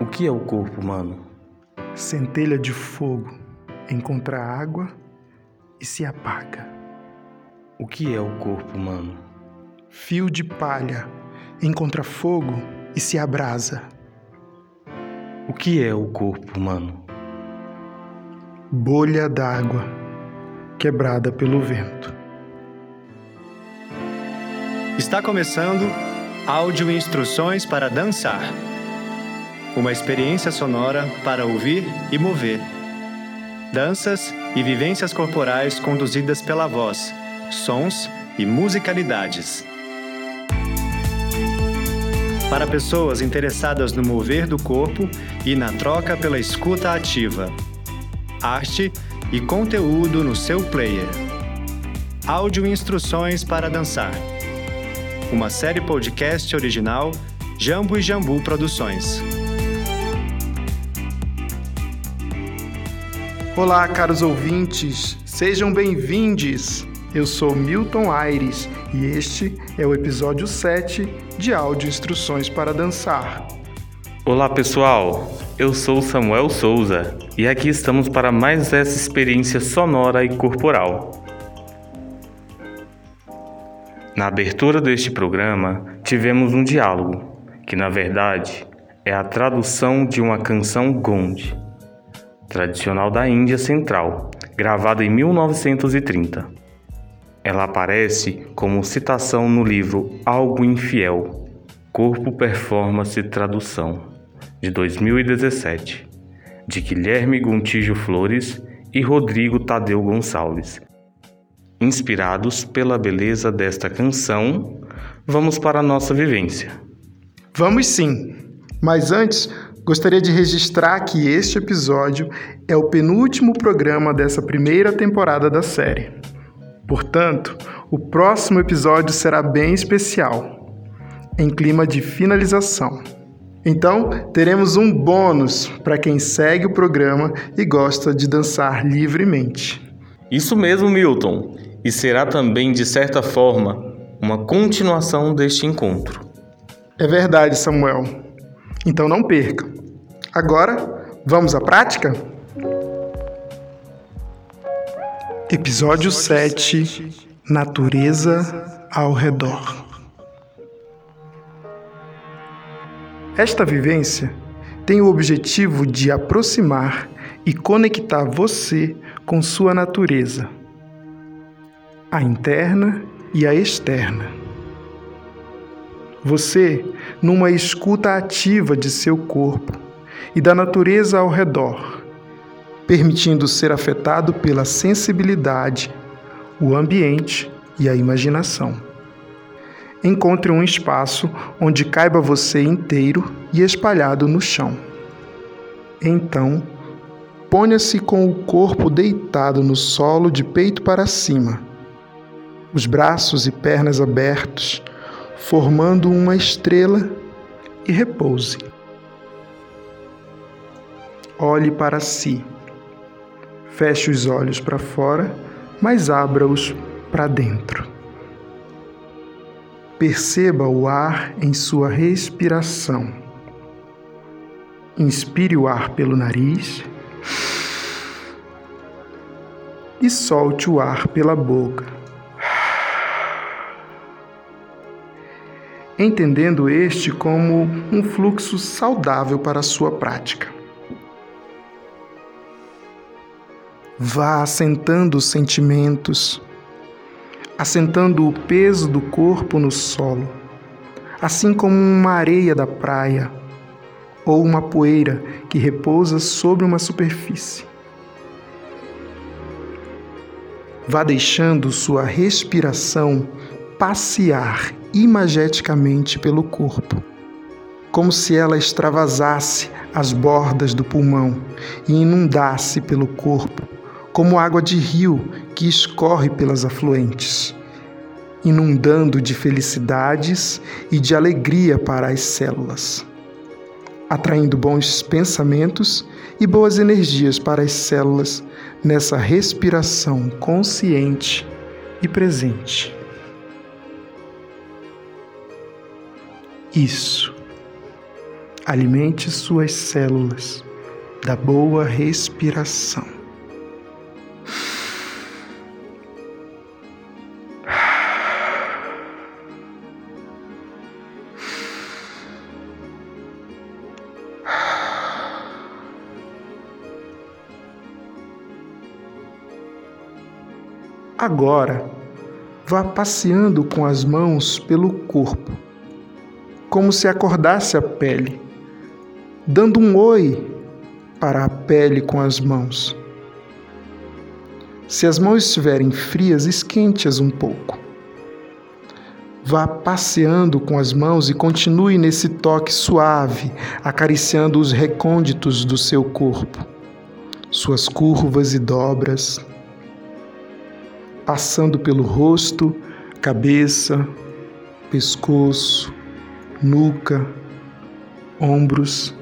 O que é o corpo humano? Centelha de fogo encontra água e se apaga. O que é o corpo humano? Fio de palha encontra fogo e se abrasa. O que é o corpo humano? Bolha d'água quebrada pelo vento. Está começando Áudio Instruções para Dançar. Uma experiência sonora para ouvir e mover. Danças e vivências corporais conduzidas pela voz, sons e musicalidades. Para pessoas interessadas no mover do corpo e na troca pela escuta ativa. Arte e conteúdo no seu player. Áudio Instruções para Dançar. Uma série podcast original Jambo e Jambu Produções. Olá, caros ouvintes, sejam bem-vindos. Eu sou Milton Aires e este é o episódio 7 de Áudio Instruções para Dançar. Olá, pessoal. Eu sou Samuel Souza e aqui estamos para mais essa experiência sonora e corporal. Na abertura deste programa, tivemos um diálogo, que na verdade é a tradução de uma canção Gond, tradicional da Índia Central, gravada em 1930. Ela aparece como citação no livro Algo Infiel, Corpo, Performance e Tradução, de 2017, de Guilherme Gontijo Flores e Rodrigo Tadeu Gonçalves. Inspirados pela beleza desta canção, vamos para a nossa vivência. Vamos sim, mas antes Gostaria de registrar que este episódio é o penúltimo programa dessa primeira temporada da série. Portanto, o próximo episódio será bem especial, em clima de finalização. Então, teremos um bônus para quem segue o programa e gosta de dançar livremente. Isso mesmo, Milton, e será também, de certa forma, uma continuação deste encontro. É verdade, Samuel. Então não perca. Agora, vamos à prática? Episódio 7 Natureza ao redor. Esta vivência tem o objetivo de aproximar e conectar você com sua natureza, a interna e a externa. Você, numa escuta ativa de seu corpo e da natureza ao redor, permitindo ser afetado pela sensibilidade, o ambiente e a imaginação. Encontre um espaço onde caiba você inteiro e espalhado no chão. Então, ponha-se com o corpo deitado no solo de peito para cima, os braços e pernas abertos formando uma estrela e repouse. Olhe para si. Feche os olhos para fora, mas abra-os para dentro. Perceba o ar em sua respiração. Inspire o ar pelo nariz e solte o ar pela boca. entendendo este como um fluxo saudável para a sua prática. Vá assentando os sentimentos, assentando o peso do corpo no solo, assim como uma areia da praia ou uma poeira que repousa sobre uma superfície. Vá deixando sua respiração passear imageticamente pelo corpo, como se ela extravasasse as bordas do pulmão e inundasse pelo corpo, como água de rio que escorre pelas afluentes, inundando de felicidades e de alegria para as células, atraindo bons pensamentos e boas energias para as células nessa respiração consciente e presente. Isso. Alimente suas células da boa respiração. Agora, vá passeando com as mãos pelo corpo, como se acordasse a pele, dando um oi para a pele com as mãos. Se as mãos estiverem frias, esquente-as um pouco. Vá passeando com as mãos e continue nesse toque suave, acariciando os recônditos do seu corpo, suas curvas e dobras passando pelo rosto, cabeça, pescoço, nuca, ombros,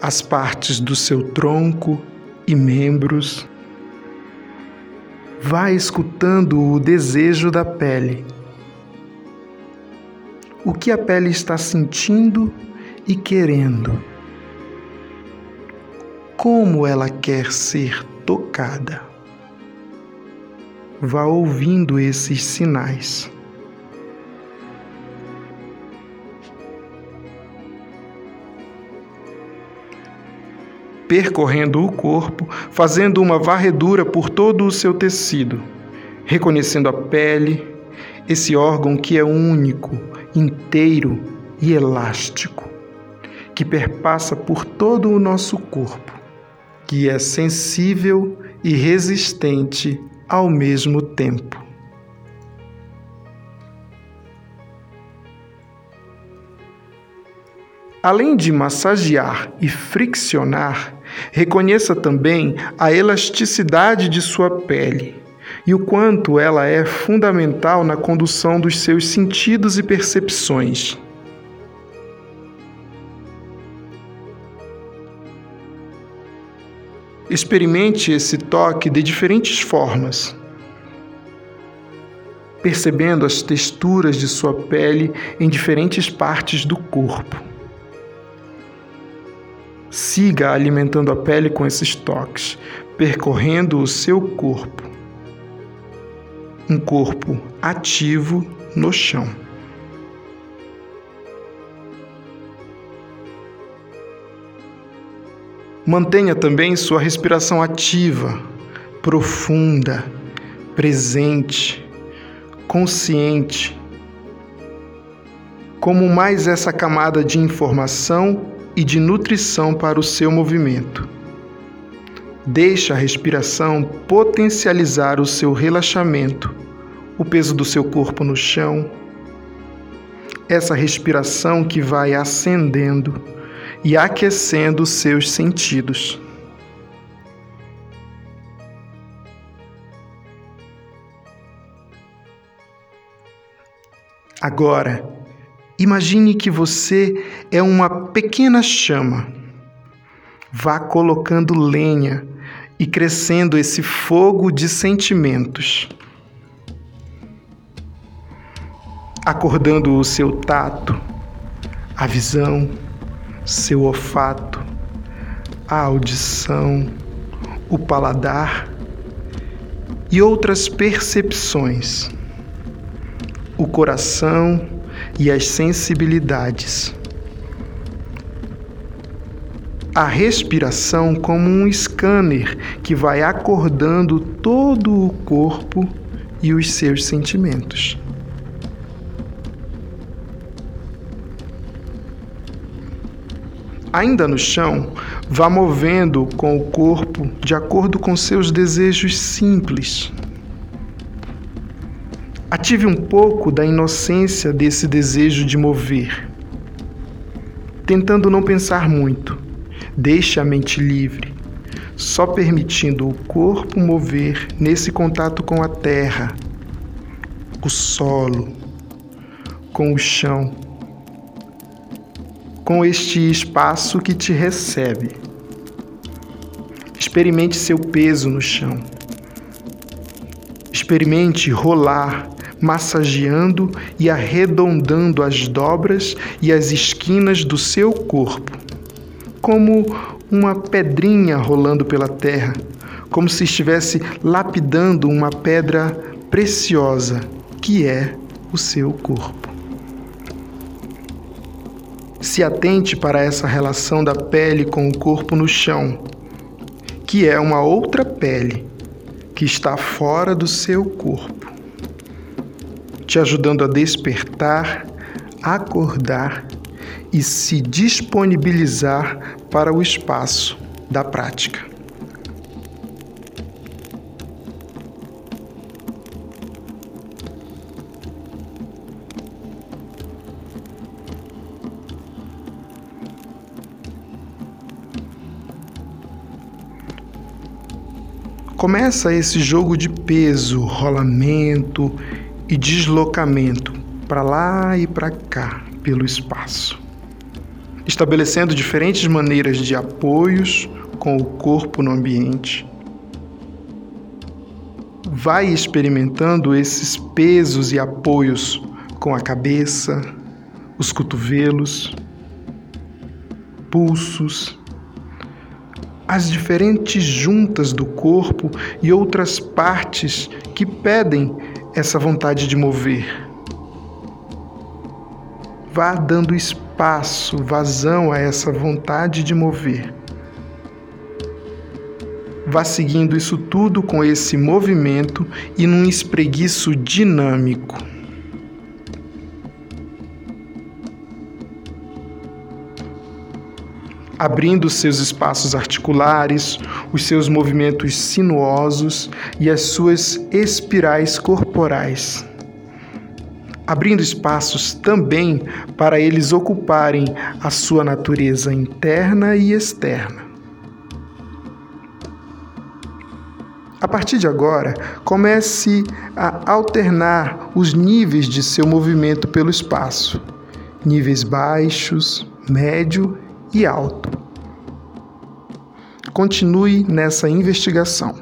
as partes do seu tronco e membros. Vai escutando o desejo da pele. O que a pele está sentindo e querendo. Como ela quer ser tocada. Vá ouvindo esses sinais. Percorrendo o corpo, fazendo uma varredura por todo o seu tecido, reconhecendo a pele, esse órgão que é único, inteiro e elástico, que perpassa por todo o nosso corpo que é sensível e resistente ao mesmo tempo. Além de massagear e friccionar, reconheça também a elasticidade de sua pele e o quanto ela é fundamental na condução dos seus sentidos e percepções. Experimente esse toque de diferentes formas, percebendo as texturas de sua pele em diferentes partes do corpo. Siga alimentando a pele com esses toques, percorrendo o seu corpo. Um corpo ativo no chão. Mantenha também sua respiração ativa, profunda, presente, consciente. Como mais essa camada de informação e de nutrição para o seu movimento. Deixe a respiração potencializar o seu relaxamento, o peso do seu corpo no chão. Essa respiração que vai acendendo e aquecendo seus sentidos. Agora, imagine que você é uma pequena chama. Vá colocando lenha e crescendo esse fogo de sentimentos. Acordando o seu tato, a visão, seu olfato, a audição, o paladar e outras percepções, o coração e as sensibilidades. A respiração como um scanner que vai acordando todo o corpo e os seus sentimentos. Ainda no chão, vá movendo com o corpo de acordo com seus desejos simples. Ative um pouco da inocência desse desejo de mover. Tentando não pensar muito, deixe a mente livre, só permitindo o corpo mover nesse contato com a terra, o solo, com o chão com este espaço que te recebe. Experimente seu peso no chão. Experimente rolar massageando e arredondando as dobras e as esquinas do seu corpo, como uma pedrinha rolando pela terra, como se estivesse lapidando uma pedra preciosa que é o seu corpo. Se atente para essa relação da pele com o corpo no chão, que é uma outra pele que está fora do seu corpo, te ajudando a despertar, acordar e se disponibilizar para o espaço da prática. Começa esse jogo de peso, rolamento e deslocamento para lá e para cá pelo espaço, estabelecendo diferentes maneiras de apoios com o corpo no ambiente. Vai experimentando esses pesos e apoios com a cabeça, os cotovelos, pulsos as diferentes juntas do corpo e outras partes que pedem essa vontade de mover. Vá dando espaço, vazão a essa vontade de mover. Vá seguindo isso tudo com esse movimento e num espreguiço dinâmico. Abrindo seus espaços articulares, os seus movimentos sinuosos e as suas espirais corporais. Abrindo espaços também para eles ocuparem a sua natureza interna e externa. A partir de agora, comece a alternar os níveis de seu movimento pelo espaço: níveis baixos, médio e alto. Continue nessa investigação.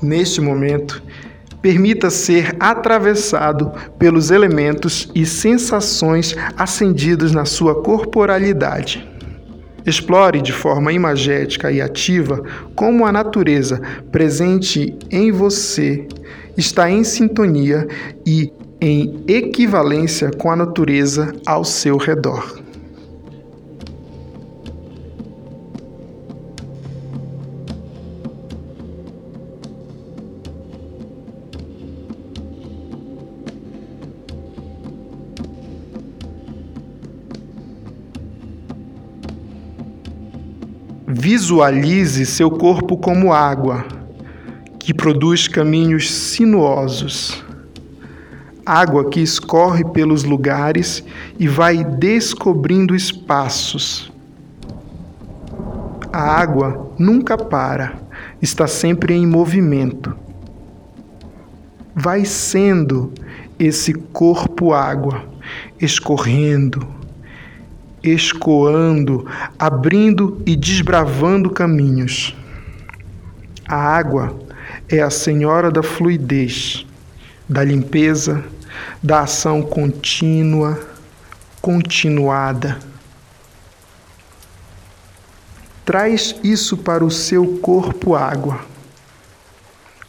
Neste momento, permita ser atravessado pelos elementos e sensações acendidos na sua corporalidade. Explore de forma imagética e ativa como a natureza presente em você está em sintonia e em equivalência com a natureza ao seu redor. Visualize seu corpo como água, que produz caminhos sinuosos água que escorre pelos lugares e vai descobrindo espaços. A água nunca para, está sempre em movimento. Vai sendo esse corpo água, escorrendo, escoando, abrindo e desbravando caminhos. A água é a senhora da fluidez, da limpeza, da ação contínua, continuada. Traz isso para o seu corpo água.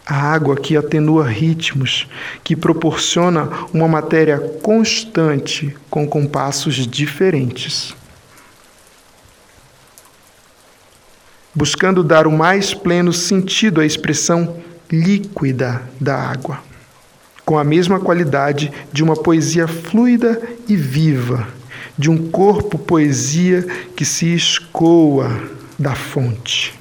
A água que atenua ritmos, que proporciona uma matéria constante com compassos diferentes. Buscando dar o mais pleno sentido à expressão líquida da água com a mesma qualidade de uma poesia fluida e viva, de um corpo poesia que se escoa da fonte.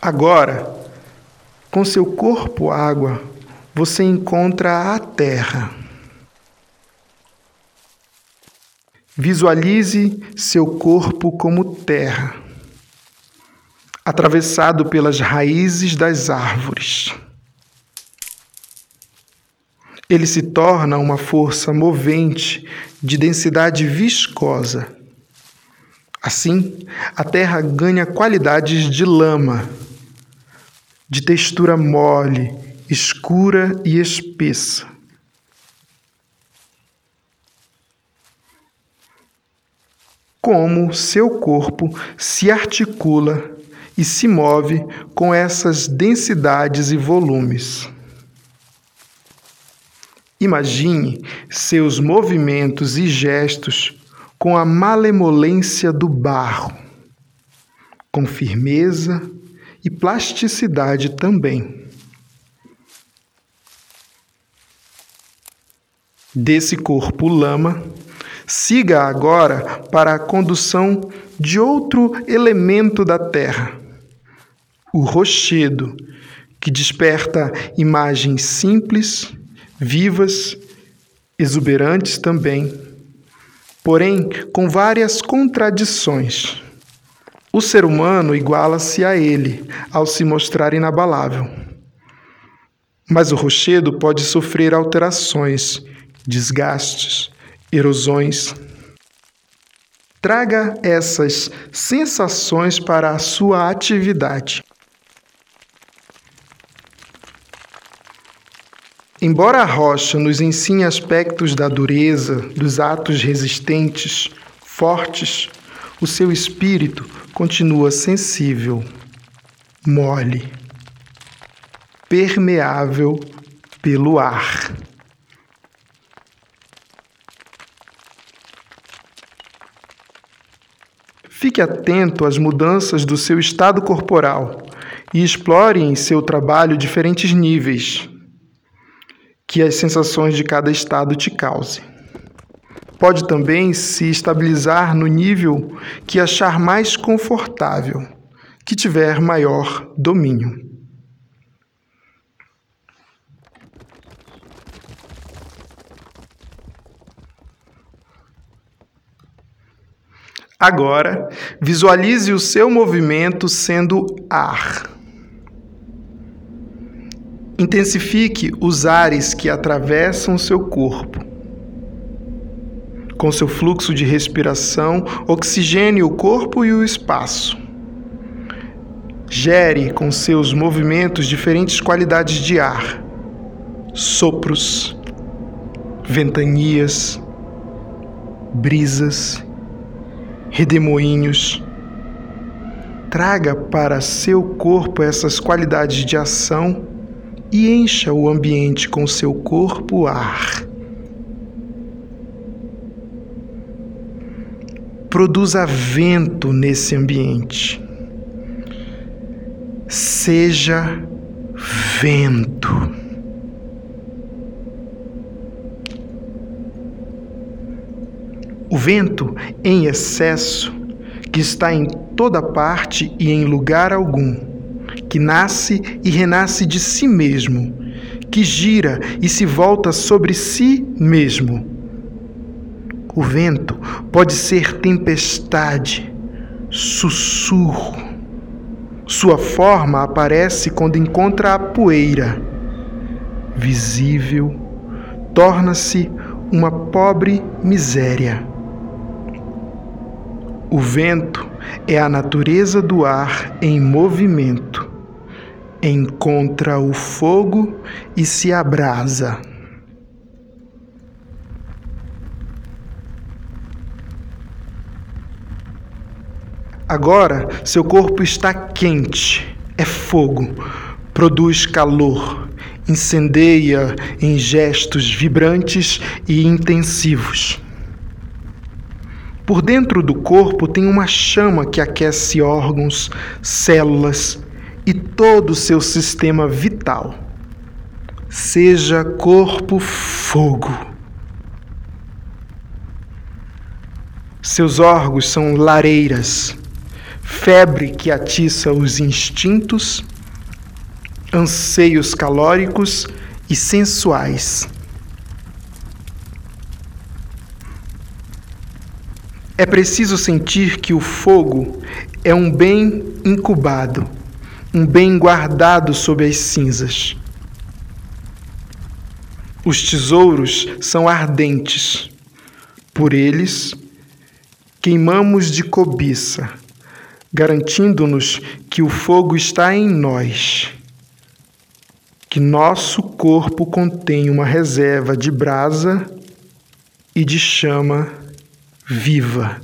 Agora, com seu corpo água, você encontra a terra. Visualize seu corpo como terra, atravessado pelas raízes das árvores. Ele se torna uma força movente de densidade viscosa. Assim, a terra ganha qualidades de lama, de textura mole, escura e espessa. Como seu corpo se articula e se move com essas densidades e volumes. Imagine seus movimentos e gestos com a malemolência do barro, com firmeza e plasticidade também. Desse corpo lama, siga agora para a condução de outro elemento da terra, o rochedo, que desperta imagens simples vivas, exuberantes também, porém com várias contradições. O ser humano iguala-se a ele ao se mostrar inabalável. Mas o rochedo pode sofrer alterações, desgastes, erosões. Traga essas sensações para a sua atividade. Embora a rocha nos ensine aspectos da dureza, dos atos resistentes, fortes, o seu espírito continua sensível, mole, permeável pelo ar. Fique atento às mudanças do seu estado corporal e explore em seu trabalho diferentes níveis que as sensações de cada estado te causem. Pode também se estabilizar no nível que achar mais confortável, que tiver maior domínio. Agora, visualize o seu movimento sendo ar. Intensifique os ares que atravessam seu corpo. Com seu fluxo de respiração, oxigene o corpo e o espaço. Gere com seus movimentos diferentes qualidades de ar, sopros, ventanias, brisas, redemoinhos. Traga para seu corpo essas qualidades de ação e encha o ambiente com seu corpo ar. Produza vento nesse ambiente. Seja vento. O vento em excesso, que está em toda parte e em lugar algum, que nasce e renasce de si mesmo, que gira e se volta sobre si mesmo. O vento pode ser tempestade, sussurro. Sua forma aparece quando encontra a poeira. Visível, torna-se uma pobre miséria. O vento é a natureza do ar em movimento encontra o fogo e se abrasa. Agora seu corpo está quente, é fogo, produz calor, incendeia em gestos vibrantes e intensivos. Por dentro do corpo tem uma chama que aquece órgãos, células, e todo o seu sistema vital. Seja corpo fogo. Seus órgãos são lareiras, febre que atiça os instintos, anseios calóricos e sensuais. É preciso sentir que o fogo é um bem incubado um bem guardado sob as cinzas. Os tesouros são ardentes. Por eles, queimamos de cobiça, garantindo-nos que o fogo está em nós, que nosso corpo contém uma reserva de brasa e de chama viva.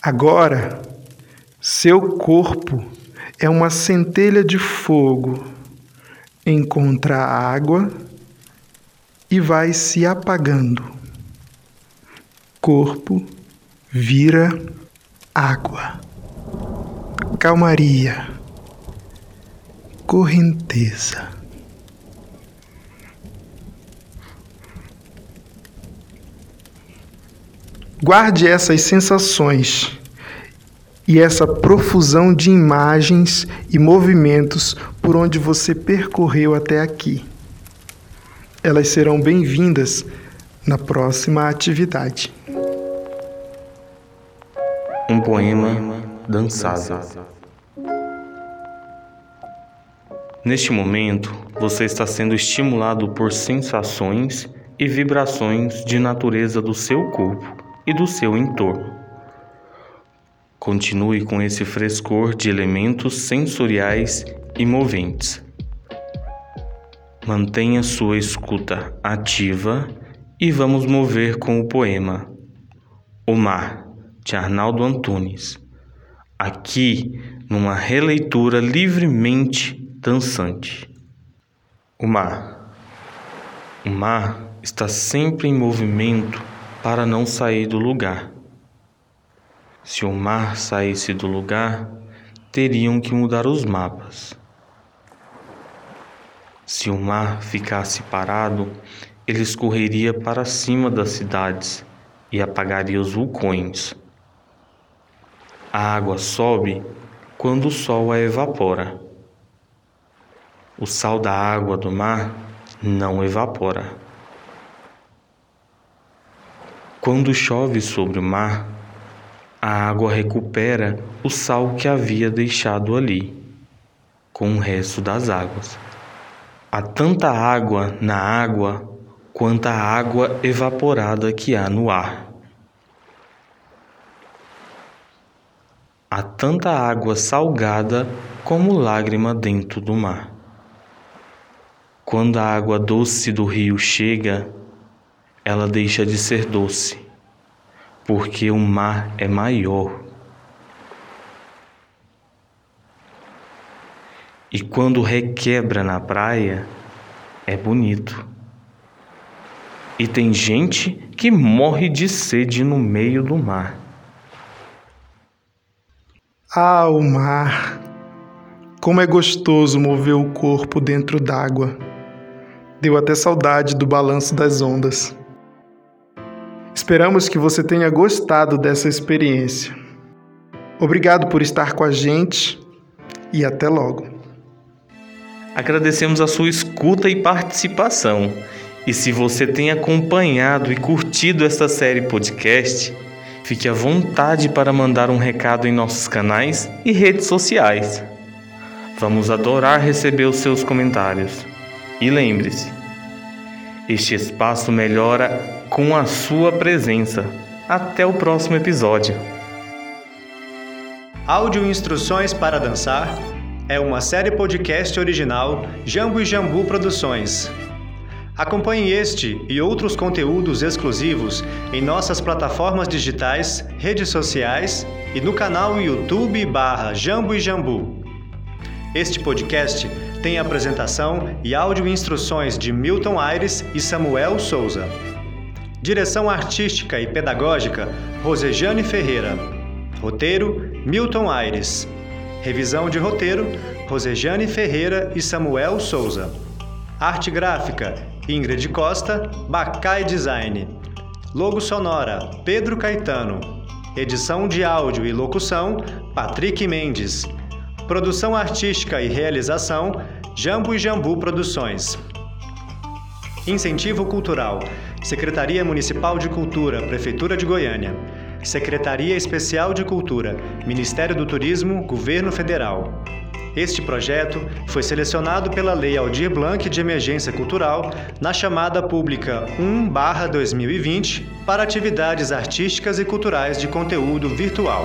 Agora, seu corpo é uma centelha de fogo, encontra a água e vai se apagando. Corpo vira água. Calmaria. Correnteza. Guarde essas sensações e essa profusão de imagens e movimentos por onde você percorreu até aqui. Elas serão bem-vindas na próxima atividade. Um poema dançável. Neste momento, você está sendo estimulado por sensações e vibrações de natureza do seu corpo e do seu entorno. Continue com esse frescor de elementos sensoriais e moventes. Mantenha sua escuta ativa e vamos mover com o poema O Mar, de Arnaldo Antunes. Aqui, numa releitura livremente dançante. O mar. O mar está sempre em movimento para não sair do lugar. Se o mar saísse do lugar, teriam que mudar os mapas. Se o mar ficasse parado, ele escorreria para cima das cidades e apagaria os vulcões. A água sobe quando o sol a evapora. O sal da água do mar não evapora. Quando chove sobre o mar, a água recupera o sal que havia deixado ali, com o resto das águas. Há tanta água na água quanta água evaporada que há no ar. Há tanta água salgada como lágrima dentro do mar. Quando a água doce do rio chega, ela deixa de ser doce porque o mar é maior. E quando requebra na praia, é bonito. E tem gente que morre de sede no meio do mar. Ah, o mar! Como é gostoso mover o corpo dentro d'água. Deu até saudade do balanço das ondas. Esperamos que você tenha gostado dessa experiência. Obrigado por estar com a gente e até logo. Agradecemos a sua escuta e participação. E se você tem acompanhado e curtido esta série podcast, fique à vontade para mandar um recado em nossos canais e redes sociais. Vamos adorar receber os seus comentários. E lembre-se, este espaço melhora com a sua presença. Até o próximo episódio. Áudio Instruções para Dançar é uma série podcast original Jambu e Jambu Produções. Acompanhe este e outros conteúdos exclusivos em nossas plataformas digitais, redes sociais e no canal YouTube barra Jambu e Jambu. Este podcast tem apresentação e áudio instruções de Milton Aires e Samuel Souza. Direção artística e pedagógica: Rosejane Ferreira. Roteiro: Milton Aires. Revisão de roteiro: Rosejane Ferreira e Samuel Souza. Arte gráfica: Ingrid Costa, Bacai Design. Logo sonora: Pedro Caetano. Edição de áudio e locução: Patrick Mendes. Produção artística e realização: Jambu e Jambu Produções. Incentivo Cultural Secretaria Municipal de Cultura, Prefeitura de Goiânia. Secretaria Especial de Cultura, Ministério do Turismo, Governo Federal. Este projeto foi selecionado pela Lei Aldir Blanc de Emergência Cultural na chamada pública 1/2020 para atividades artísticas e culturais de conteúdo virtual.